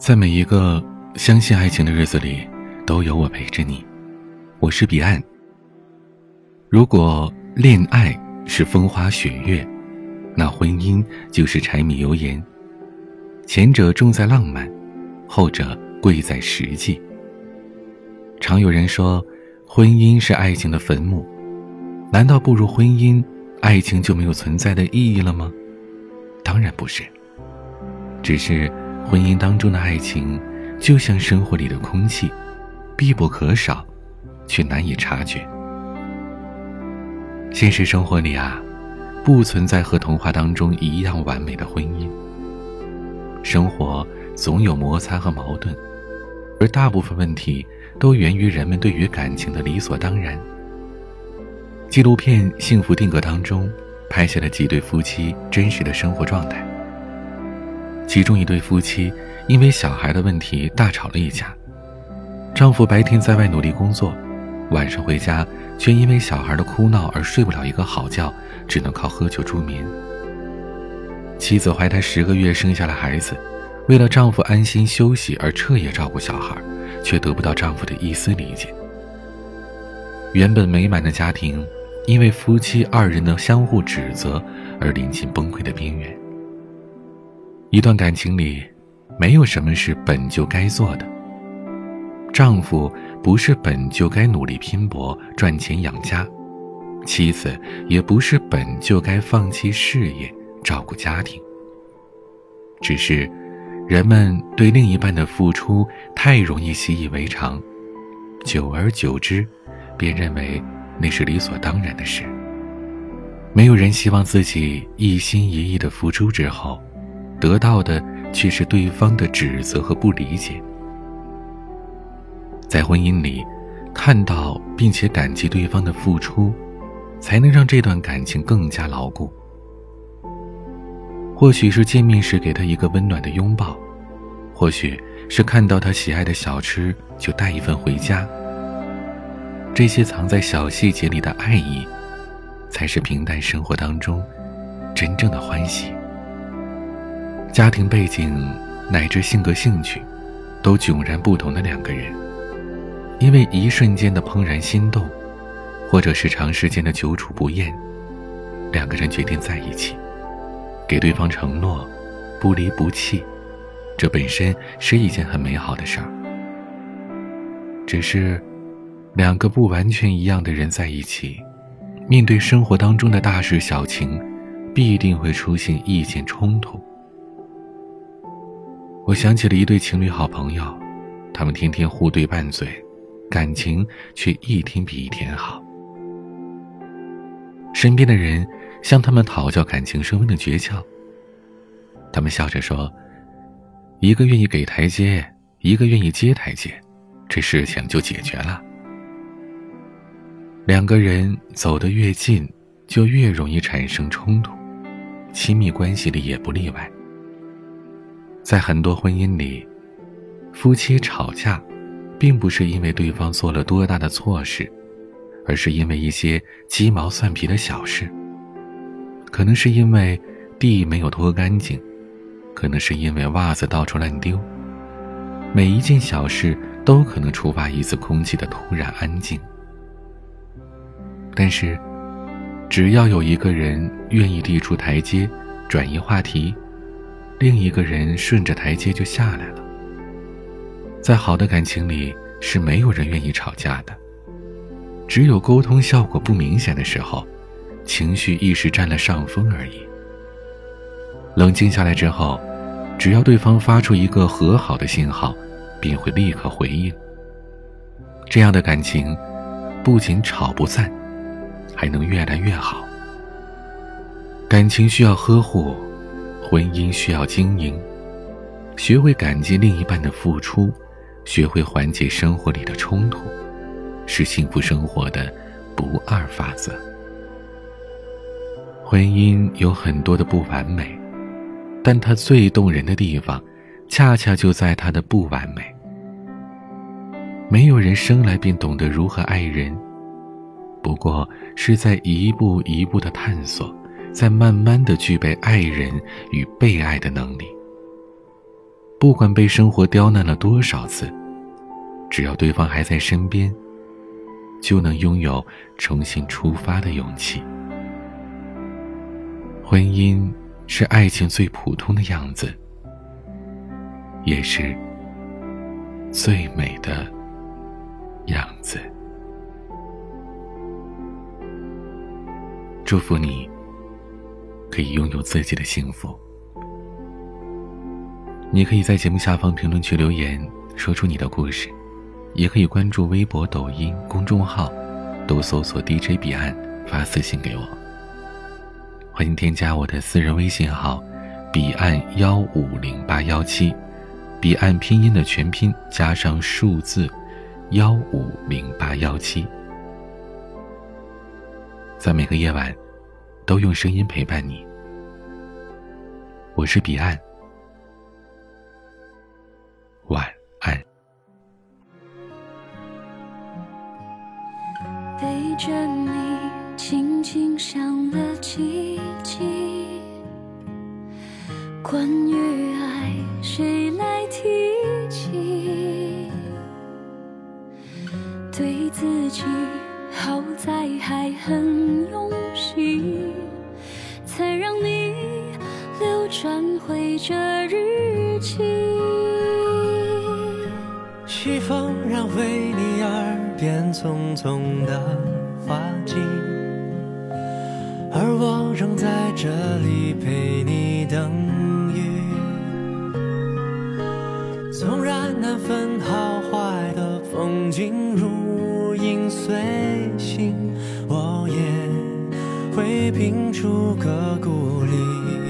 在每一个相信爱情的日子里，都有我陪着你。我是彼岸。如果恋爱是风花雪月，那婚姻就是柴米油盐。前者重在浪漫，后者贵在实际。常有人说，婚姻是爱情的坟墓。难道步入婚姻，爱情就没有存在的意义了吗？当然不是，只是。婚姻当中的爱情，就像生活里的空气，必不可少，却难以察觉。现实生活里啊，不存在和童话当中一样完美的婚姻。生活总有摩擦和矛盾，而大部分问题都源于人们对于感情的理所当然。纪录片《幸福定格》当中，拍下了几对夫妻真实的生活状态。其中一对夫妻因为小孩的问题大吵了一架，丈夫白天在外努力工作，晚上回家却因为小孩的哭闹而睡不了一个好觉，只能靠喝酒助眠。妻子怀胎十个月生下了孩子，为了丈夫安心休息而彻夜照顾小孩，却得不到丈夫的一丝理解。原本美满的家庭，因为夫妻二人的相互指责而临近崩溃的边缘。一段感情里，没有什么是本就该做的。丈夫不是本就该努力拼搏赚钱养家，妻子也不是本就该放弃事业照顾家庭。只是，人们对另一半的付出太容易习以为常，久而久之，便认为那是理所当然的事。没有人希望自己一心一意的付出之后。得到的却是对方的指责和不理解。在婚姻里，看到并且感激对方的付出，才能让这段感情更加牢固。或许是见面时给他一个温暖的拥抱，或许是看到他喜爱的小吃就带一份回家。这些藏在小细节里的爱意，才是平淡生活当中真正的欢喜。家庭背景乃至性格兴趣，都迥然不同的两个人，因为一瞬间的怦然心动，或者是长时间的久处不厌，两个人决定在一起，给对方承诺，不离不弃，这本身是一件很美好的事儿。只是，两个不完全一样的人在一起，面对生活当中的大事小情，必定会出现意见冲突。我想起了一对情侣好朋友，他们天天互对拌嘴，感情却一天比一天好。身边的人向他们讨教感情升温的诀窍，他们笑着说：“一个愿意给台阶，一个愿意接台阶，这事情就解决了。”两个人走得越近，就越容易产生冲突，亲密关系里也不例外。在很多婚姻里，夫妻吵架，并不是因为对方做了多大的错事，而是因为一些鸡毛蒜皮的小事。可能是因为地没有拖干净，可能是因为袜子到处乱丢。每一件小事都可能触发一次空气的突然安静。但是，只要有一个人愿意递出台阶，转移话题。另一个人顺着台阶就下来了。在好的感情里，是没有人愿意吵架的，只有沟通效果不明显的时候，情绪一时占了上风而已。冷静下来之后，只要对方发出一个和好的信号，便会立刻回应。这样的感情，不仅吵不散，还能越来越好。感情需要呵护。婚姻需要经营，学会感激另一半的付出，学会缓解生活里的冲突，是幸福生活的不二法则。婚姻有很多的不完美，但它最动人的地方，恰恰就在它的不完美。没有人生来便懂得如何爱人，不过是在一步一步的探索。在慢慢的具备爱人与被爱的能力。不管被生活刁难了多少次，只要对方还在身边，就能拥有重新出发的勇气。婚姻是爱情最普通的样子，也是最美的样子。祝福你，可以拥有自己的幸福。你可以在节目下方评论区留言，说出你的故事，也可以关注微博、抖音公众号，都搜索 DJ 彼岸发私信给我。欢迎添加我的私人微信号，彼岸幺五零八幺七，彼岸拼音的全拼加上数字幺五零八幺七。在每个夜晚，都用声音陪伴你。我是彼岸，晚安。背着你，轻轻想了几集，关于爱，谁来提起？对自己。好在还很用心，才让你流转回这日记。西风染回你耳边匆匆的花季，而我仍在这里陪你等雨。纵然难分好坏的风景如影随。我也会拼出个故里。